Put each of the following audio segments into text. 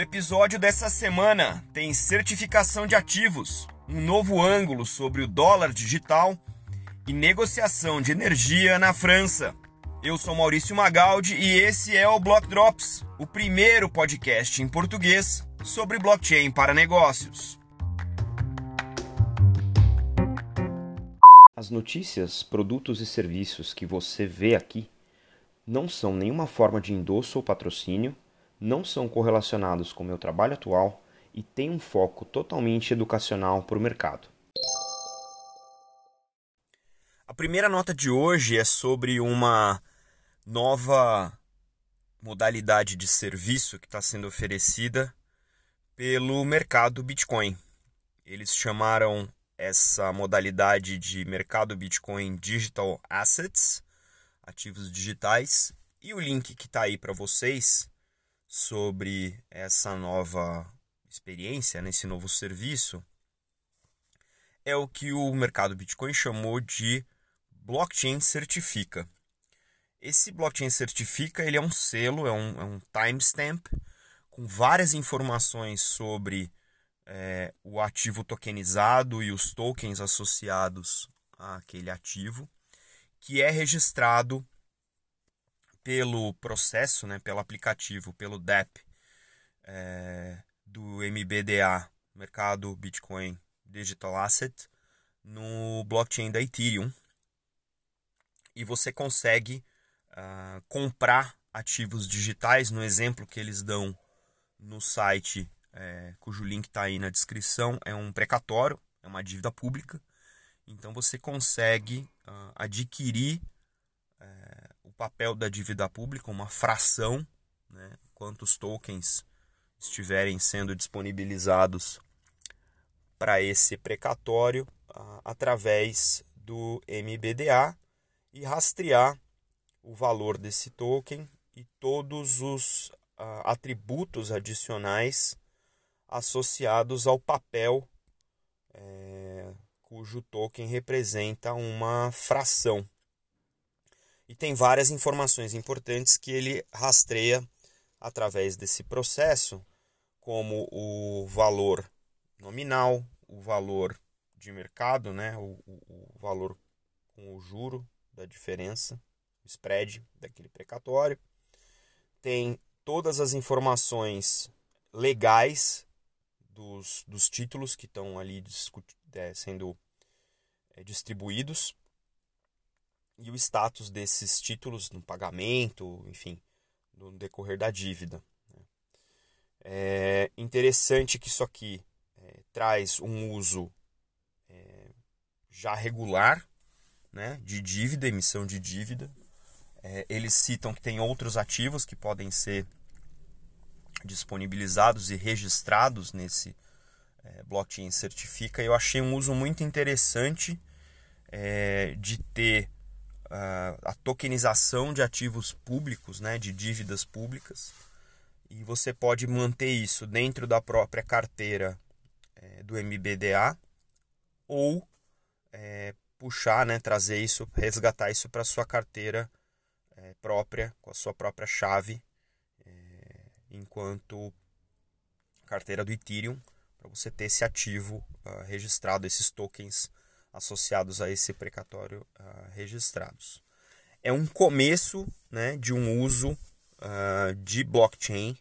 O episódio dessa semana tem certificação de ativos, um novo ângulo sobre o dólar digital e negociação de energia na França. Eu sou Maurício Magaldi e esse é o Block Drops, o primeiro podcast em português sobre blockchain para negócios. As notícias, produtos e serviços que você vê aqui não são nenhuma forma de endosso ou patrocínio, não são correlacionados com o meu trabalho atual e têm um foco totalmente educacional para o mercado. A primeira nota de hoje é sobre uma nova modalidade de serviço que está sendo oferecida pelo mercado Bitcoin. Eles chamaram essa modalidade de mercado Bitcoin Digital Assets ativos digitais. E o link que está aí para vocês sobre essa nova experiência, nesse novo serviço, é o que o mercado Bitcoin chamou de blockchain certifica. Esse blockchain certifica ele é um selo, é um, é um timestamp com várias informações sobre é, o ativo tokenizado e os tokens associados àquele ativo que é registrado pelo processo, né, pelo aplicativo, pelo DApp é, do MBDA, Mercado Bitcoin Digital Asset, no blockchain da Ethereum. E você consegue uh, comprar ativos digitais, no exemplo que eles dão no site, é, cujo link está aí na descrição, é um precatório, é uma dívida pública. Então você consegue uh, adquirir papel da dívida pública, uma fração, né, quantos tokens estiverem sendo disponibilizados para esse precatório uh, através do MBDA e rastrear o valor desse token e todos os ah, atributos adicionais associados ao papel é, cujo token representa uma fração. E tem várias informações importantes que ele rastreia através desse processo, como o valor nominal, o valor de mercado, né? o, o, o valor com o juro da diferença, o spread daquele precatório. Tem todas as informações legais dos, dos títulos que estão ali é, sendo é, distribuídos e o status desses títulos no pagamento, enfim, no decorrer da dívida. Né. É interessante que isso aqui é, traz um uso é, já regular né, de dívida, emissão de dívida. É, eles citam que tem outros ativos que podem ser disponibilizados e registrados nesse é, blockchain certifica. Eu achei um uso muito interessante é, de ter a tokenização de ativos públicos, né, de dívidas públicas, e você pode manter isso dentro da própria carteira é, do MBDA ou é, puxar, né, trazer isso, resgatar isso para sua carteira é, própria, com a sua própria chave, enquanto carteira do Ethereum para você ter esse ativo uh, registrado, esses tokens associados a esse precatório uh, registrados. É um começo né, de um uso uh, de blockchain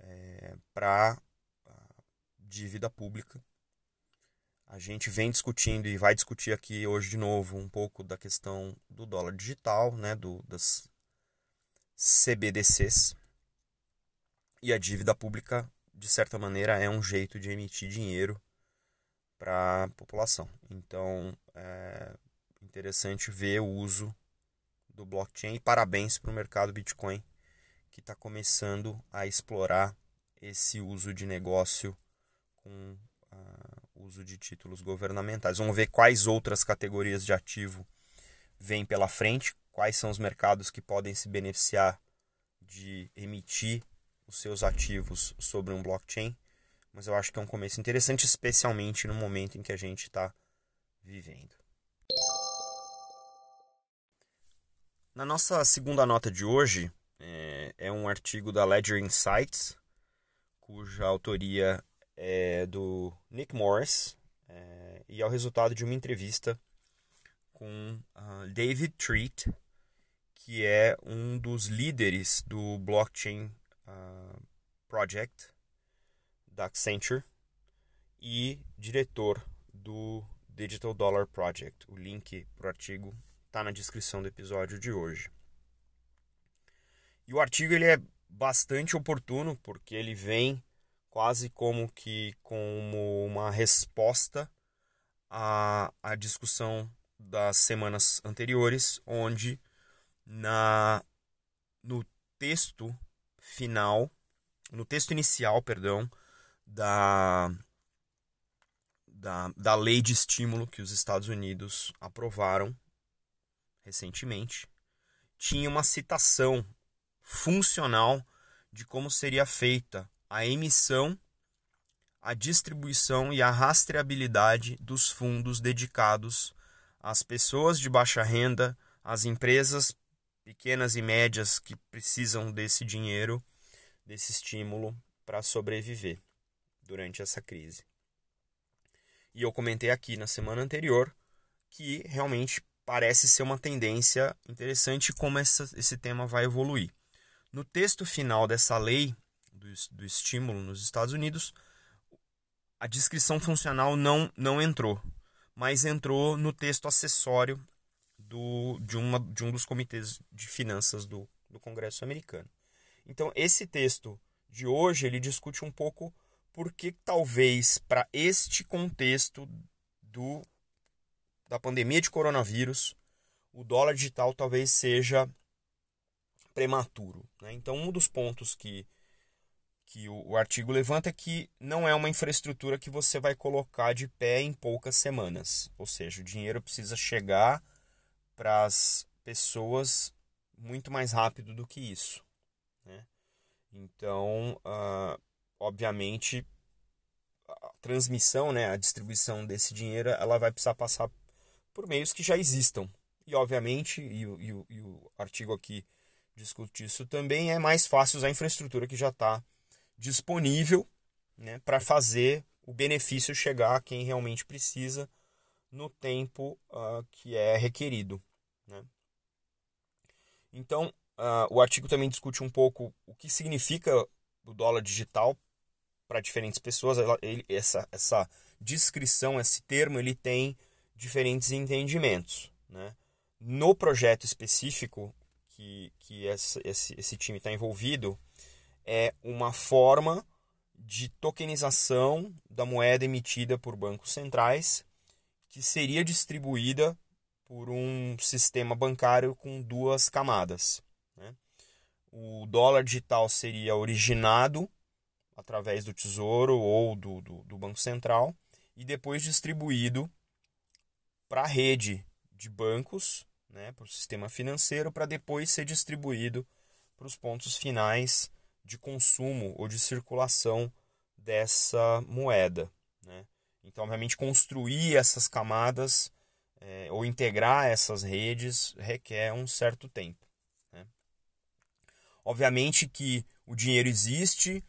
é, para dívida pública. A gente vem discutindo e vai discutir aqui hoje de novo um pouco da questão do dólar digital, né, do, das CBDCs. E a dívida pública de certa maneira, é um jeito de emitir dinheiro para a população. Então, é interessante ver o uso do blockchain e parabéns para o mercado Bitcoin que está começando a explorar esse uso de negócio com uh, uso de títulos governamentais. Vamos ver quais outras categorias de ativo vêm pela frente, quais são os mercados que podem se beneficiar de emitir os seus ativos sobre um blockchain, mas eu acho que é um começo interessante, especialmente no momento em que a gente está vivendo. Na nossa segunda nota de hoje, é, é um artigo da Ledger Insights cuja autoria é do Nick Morris, é, e é o resultado de uma entrevista com uh, David Treat, que é um dos líderes do Blockchain uh, Project da Accenture e diretor do Digital Dollar Project. O link para o artigo está na descrição do episódio de hoje. E o artigo ele é bastante oportuno porque ele vem quase como que como uma resposta à, à discussão das semanas anteriores, onde na no texto final, no texto inicial, perdão, da, da, da lei de estímulo que os Estados Unidos aprovaram recentemente, tinha uma citação funcional de como seria feita a emissão, a distribuição e a rastreabilidade dos fundos dedicados às pessoas de baixa renda, às empresas pequenas e médias que precisam desse dinheiro, desse estímulo para sobreviver durante essa crise. E eu comentei aqui na semana anterior que realmente parece ser uma tendência interessante como essa, esse tema vai evoluir. No texto final dessa lei do, do estímulo nos Estados Unidos, a descrição funcional não, não entrou, mas entrou no texto acessório do, de, uma, de um dos comitês de finanças do, do Congresso americano. Então, esse texto de hoje ele discute um pouco por que talvez para este contexto do da pandemia de coronavírus, o dólar digital talvez seja prematuro. Né? Então, um dos pontos que, que o, o artigo levanta é que não é uma infraestrutura que você vai colocar de pé em poucas semanas. Ou seja, o dinheiro precisa chegar para as pessoas muito mais rápido do que isso. Né? Então, uh, obviamente, a transmissão, né, a distribuição desse dinheiro, ela vai precisar passar por meios que já existam. E, obviamente, e, e, e o artigo aqui discute isso também, é mais fácil usar a infraestrutura que já está disponível né, para fazer o benefício chegar a quem realmente precisa no tempo uh, que é requerido. Né? Então, uh, o artigo também discute um pouco o que significa o dólar digital para diferentes pessoas. Ele, essa, essa descrição, esse termo, ele tem diferentes entendimentos. Né? No projeto específico que, que esse, esse, esse time está envolvido, é uma forma de tokenização da moeda emitida por bancos centrais que seria distribuída por um sistema bancário com duas camadas. Né? O dólar digital seria originado através do Tesouro ou do, do, do Banco Central e depois distribuído para a rede de bancos, né, para o sistema financeiro, para depois ser distribuído para os pontos finais de consumo ou de circulação dessa moeda. Né? Então, obviamente, construir essas camadas é, ou integrar essas redes requer um certo tempo. Né? Obviamente que o dinheiro existe,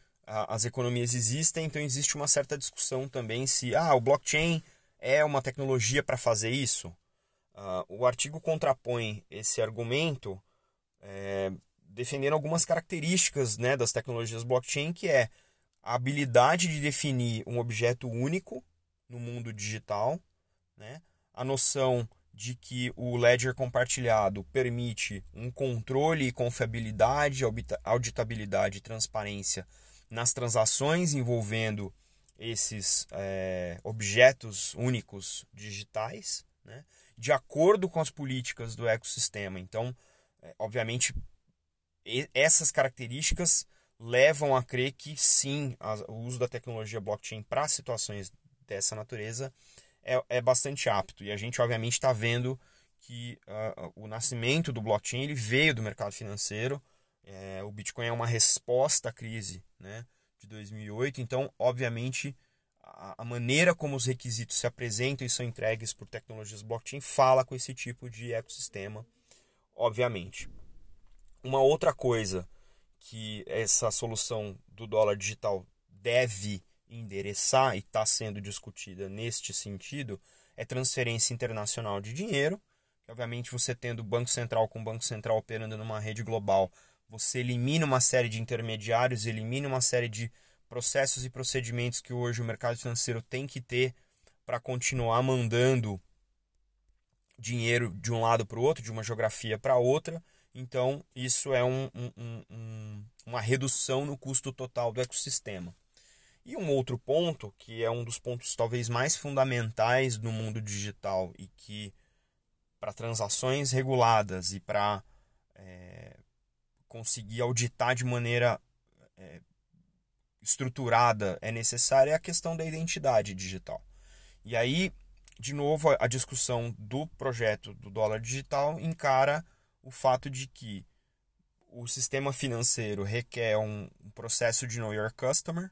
as economias existem, então existe uma certa discussão também se ah, o blockchain é uma tecnologia para fazer isso. Uh, o artigo contrapõe esse argumento é, defendendo algumas características né, das tecnologias blockchain, que é a habilidade de definir um objeto único no mundo digital, né, a noção de que o ledger compartilhado permite um controle e confiabilidade, auditabilidade e transparência nas transações envolvendo esses é, objetos únicos digitais, né, de acordo com as políticas do ecossistema. Então, é, obviamente, essas características levam a crer que sim, o uso da tecnologia blockchain para situações dessa natureza é, é bastante apto. E a gente, obviamente, está vendo que uh, o nascimento do blockchain ele veio do mercado financeiro. É, o Bitcoin é uma resposta à crise né, de 2008. Então, obviamente, a, a, maneira como os requisitos se apresentam e são entregues por tecnologias blockchain fala com esse tipo de ecossistema, obviamente. Uma outra coisa que essa solução do dólar digital deve endereçar e está sendo discutida neste sentido é transferência internacional de dinheiro. Obviamente, você tendo Banco Central com Banco Central operando numa rede global, você elimina uma série de intermediários, elimina uma série de processos e procedimentos que hoje o mercado financeiro tem que ter para continuar mandando dinheiro de um lado para o outro, de uma geografia para outra. Então, isso é um, um, um, uma redução no custo total do ecossistema. E um outro ponto, que é um dos pontos talvez mais fundamentais no mundo digital e que para transações reguladas e para é, conseguir auditar de maneira é, estruturada é necessária é a questão da identidade digital. E aí, de novo, a discussão do projeto do dólar digital encara o fato de que o sistema financeiro requer um, processo de know your customer.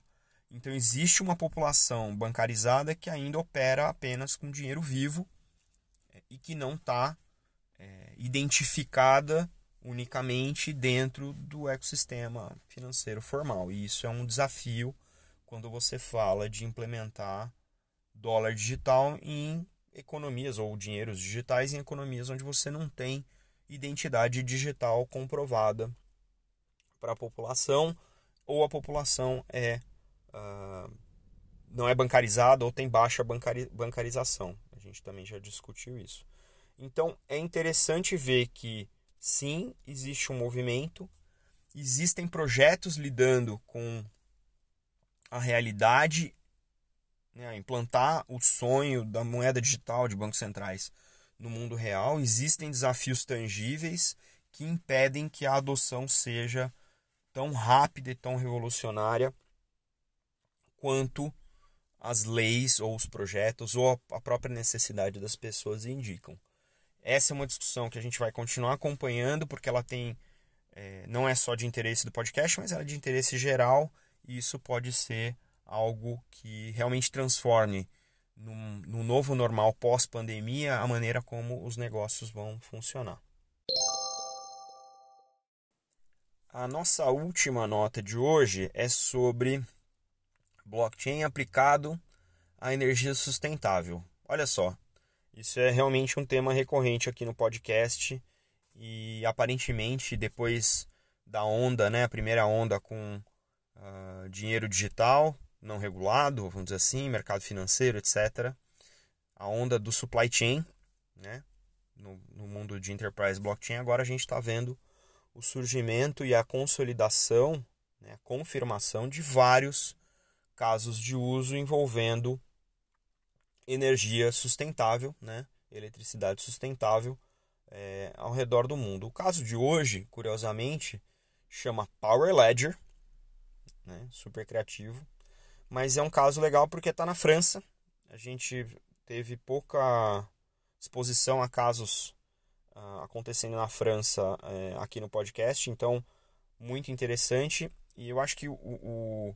Então existe uma população bancarizada que ainda opera apenas com dinheiro vivo é, e que não está é, identificada unicamente dentro do ecossistema financeiro formal. E isso é um desafio quando você fala de implementar dólar digital em economias ou dinheiros digitais em economias onde você não tem identidade digital comprovada para a população ou a população é uh, não é bancarizada ou tem baixa bancari bancarização. A gente também já discutiu isso. Então é interessante ver que sim, existe um movimento, existem projetos lidando com a realidade, né, implantar o sonho da moeda digital de bancos centrais no mundo real, existem desafios tangíveis que impedem que a adoção seja tão rápida e tão revolucionária quanto as leis ou os projetos ou a própria necessidade das pessoas indicam. Essa é uma discussão que a gente vai continuar acompanhando porque ela tem é, não é só de interesse do podcast, mas ela é de interesse geral e isso pode ser algo que realmente transforme no, no novo normal pós-pandemia a maneira como os negócios vão funcionar. A nossa última nota de hoje é sobre blockchain aplicado à energia sustentável. Olha só, isso é realmente um tema recorrente aqui no podcast e aparentemente depois da onda, né, a primeira onda com uh, dinheiro digital, não regulado, vamos dizer assim, mercado financeiro, etc. A onda do supply chain, né? No, no mundo de enterprise blockchain, agora a gente está vendo o surgimento e a consolidação, né, a confirmação de vários casos de uso envolvendo energia sustentável, né, eletricidade sustentável é, ao redor do mundo. O caso de hoje, curiosamente, chama Power Ledger, né, super criativo, mas é um caso legal porque está na França. A gente teve pouca exposição a casos uh, acontecendo na França uh, aqui no podcast, então muito interessante. E eu acho que o, o,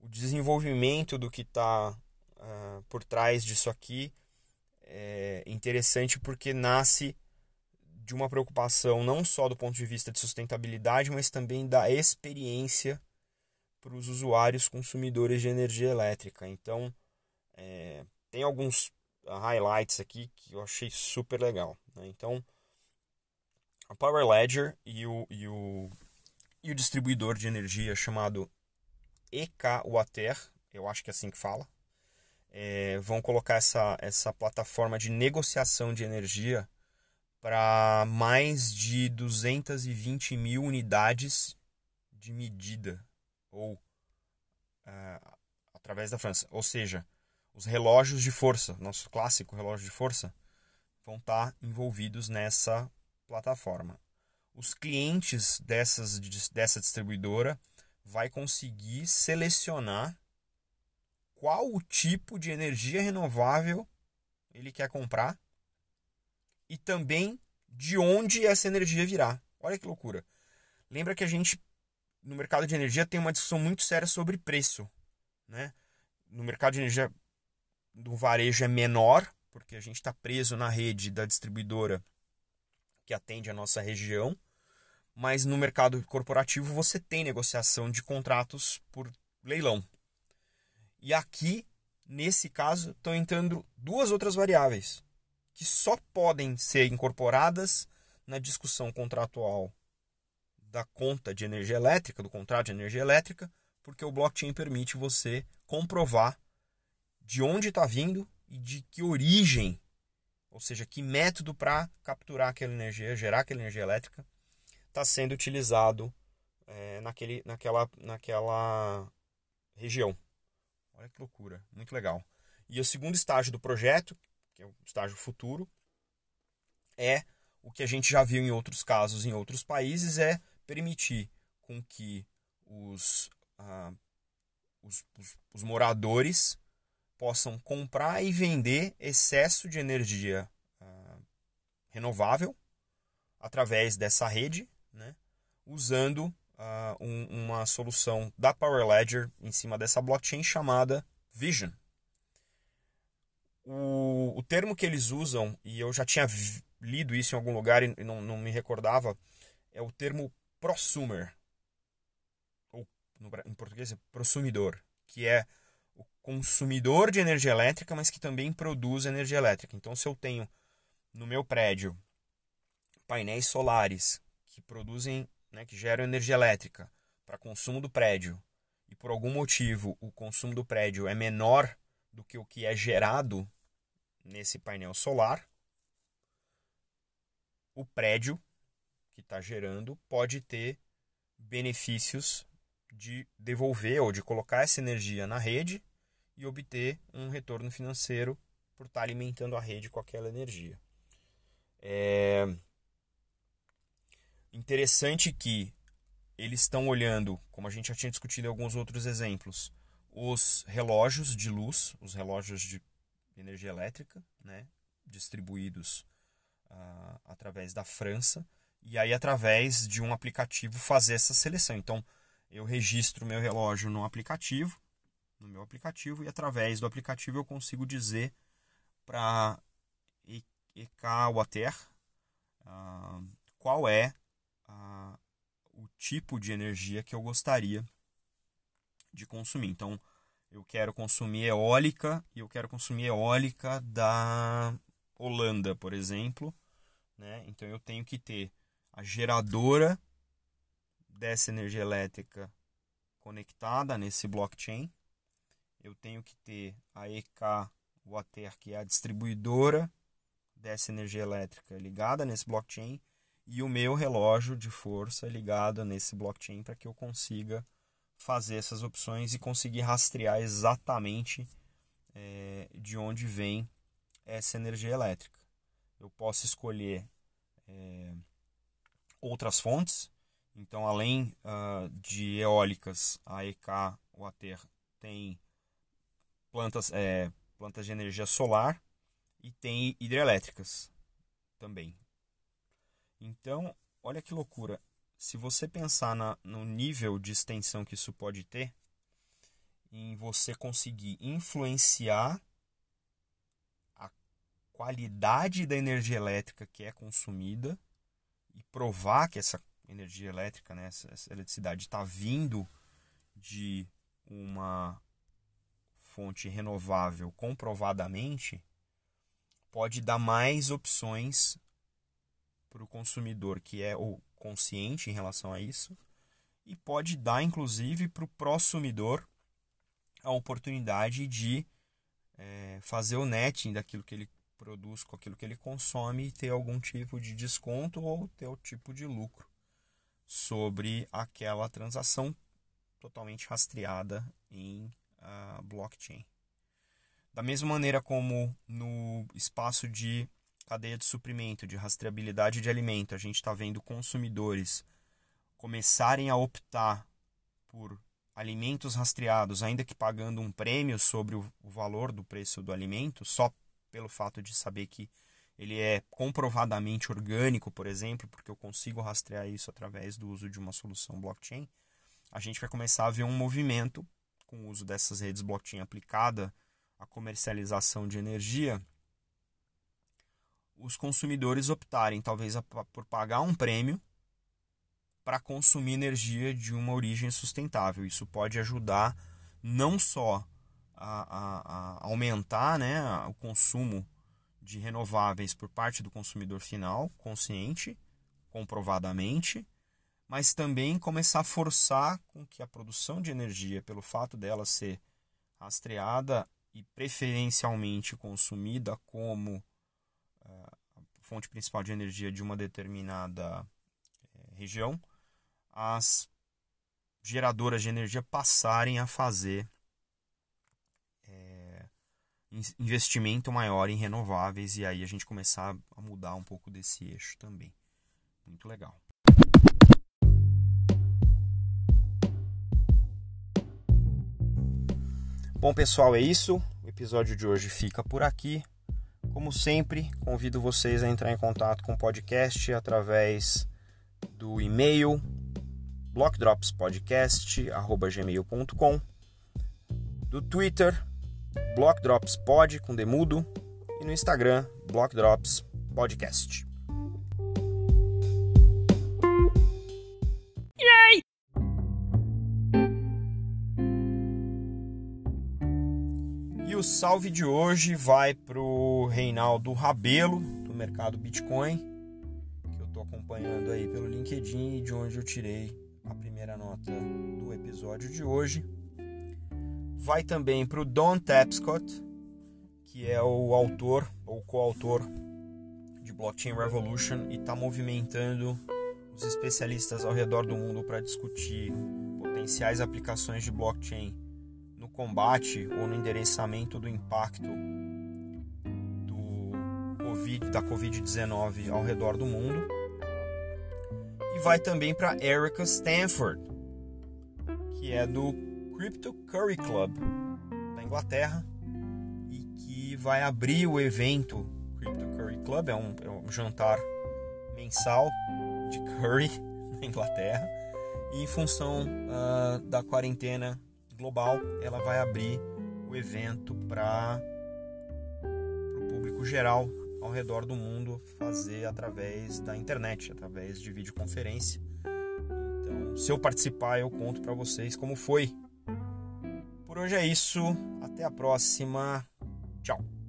o desenvolvimento do que está ah, por trás disso aqui é interessante porque nasce de uma preocupação não só do ponto de vista de sustentabilidade, mas também da experiência para os usuários consumidores de energia elétrica. Então, é, tem alguns highlights aqui que eu achei super legal. Né? Então, a Power Ledger e o, e o, e o distribuidor de energia chamado EK Water, eu acho que é assim que fala, é, vão colocar essa, essa plataforma de negociação de energia para mais de 220 mil unidades de medida ou uh, através da França. Ou seja, os relógios de força, nosso clássico relógio de força, vão estar envolvidos nessa plataforma. Os clientes dessas, dessa distribuidora vai conseguir selecionar qual o tipo de energia renovável ele quer comprar e também de onde essa energia virá. Olha que loucura. Lembra que a gente no mercado de energia tem uma discussão muito séria sobre preço. Né? No mercado de energia do varejo é menor, porque a gente está preso na rede da distribuidora que atende a nossa região, mas no mercado corporativo você tem negociação de contratos por leilão. E aqui, nesse caso, estão entrando duas outras variáveis que só podem ser incorporadas na discussão contratual da conta de energia elétrica, do contrato de energia elétrica, porque o blockchain permite você comprovar de onde está vindo e de que origem, ou seja, que método para capturar aquela energia, gerar aquela energia elétrica, está sendo utilizado é, naquele, naquela, naquela região. Olha que loucura, muito legal. E o segundo estágio do projeto, que é o estágio futuro, é o que a gente já viu em outros casos em outros países, é permitir com que os, ah, os, os, os moradores possam comprar e vender excesso de energia ah, renovável através dessa rede, né, usando uh, um, uma solução da Power Ledger em cima dessa blockchain chamada Vision. O, o termo que eles usam, e eu já tinha lido isso em algum lugar e não, não me recordava, é o termo prosumer, ou no, em português é prosumidor, que é o consumidor de energia elétrica, mas que também produz energia elétrica. Então, se eu tenho no meu prédio painéis solares que produzem, né, que geram energia elétrica para consumo do prédio, e por algum motivo o consumo do prédio é menor do que o que é gerado nesse painel solar, o prédio que está gerando pode ter benefícios de devolver ou de colocar essa energia na rede e obter um retorno financeiro por estar tá alimentando a rede com aquela energia. É interessante que eles estão olhando, como a gente já tinha discutido em alguns outros exemplos, os relógios de luz, os relógios de energia elétrica, né, distribuídos uh, através da França, e aí através de um aplicativo fazer essa seleção. Então, eu registro meu relógio no aplicativo, no meu aplicativo, e através do aplicativo eu consigo dizer para EK Water uh, qual é uh, o tipo de energia que eu gostaria de consumir. Então, eu quero consumir eólica e eu quero consumir eólica da Holanda, por exemplo. Né? Então eu tenho que ter a geradora dessa energia elétrica conectada nesse blockchain. Eu tenho que ter a EK Water, que é a distribuidora dessa energia elétrica ligada nesse blockchain e o meu relógio de força ligado nesse blockchain para que eu consiga fazer essas opções e conseguir rastrear exatamente é, de onde vem essa energia elétrica. Eu posso escolher é, outras fontes, então além uh, de eólicas, a EK Water tem plantas, é, plantas de energia solar e tem hidrelétricas também. Então, olha que loucura. Se você pensar na, no nível de extensão que isso pode ter, em você conseguir influenciar a qualidade da energia elétrica que é consumida e provar que essa energia elétrica, né, essa, essa eletricidade está vindo de uma fonte renovável comprovadamente, pode dar mais opções para o consumidor que é o consciente em relação a isso e pode dar, inclusive, para o prosumidor a oportunidade de é, fazer o netting daquilo que ele produz com aquilo que ele consome e ter algum tipo de desconto ou ter o tipo de lucro sobre aquela transação totalmente rastreada em uh, blockchain. Da mesma maneira como no espaço de cadeia de suprimento, de rastreabilidade de alimento, a gente está vendo consumidores começarem a optar por alimentos rastreados, ainda que pagando um prêmio sobre o valor do preço do alimento, só pelo fato de saber que ele é comprovadamente orgânico, por exemplo, porque eu consigo rastrear isso através do uso de uma solução blockchain, a gente vai começar a ver um movimento com o uso dessas redes blockchain aplicada à comercialização de energia os consumidores optarem talvez por pagar um prêmio para consumir energia de uma origem sustentável. Isso pode ajudar não só a, a, a aumentar né, o consumo de renováveis por parte do consumidor final, consciente, comprovadamente, mas também começar a forçar com que a produção de energia, pelo fato dela ser rastreada e preferencialmente consumida como fonte principal de energia de uma determinada uh, região, as geradoras de energia passarem a fazer é, investimento maior em renováveis e aí a gente começar a mudar um pouco desse eixo também. Muito legal. Bom, pessoal, é isso. O episódio de hoje fica por aqui. Como sempre, convido vocês a entrar em contato com o podcast através do e-mail blockdropspodcast@gmail.com, do Twitter blockdropspod com demudo e no Instagram blockdropspodcast. o salve de hoje vai pro Reinaldo Rabelo, do mercado Bitcoin, que eu estou acompanhando aí pelo LinkedIn e de onde eu tirei a primeira nota do episódio de hoje. Vai também pro Don Tapscott, que é o autor ou coautor de Blockchain Revolution e está movimentando os especialistas ao redor do mundo para discutir potenciais aplicações de blockchain combate ou no endereçamento do impacto COVID, da Covid-19 ao redor do mundo. E vai também para Erica Stanford, que é do Crypto Curry Club da Inglaterra e que vai abrir o evento Crypto Curry Club, é um, é um jantar mensal de curry na Inglaterra. E em função uh, da quarentena global, ela vai abrir o evento para o público geral ao redor do mundo fazer através da internet, através de videoconferência. Então, se eu participar, eu conto para vocês como foi. Por hoje é isso, até a próxima. Tchau.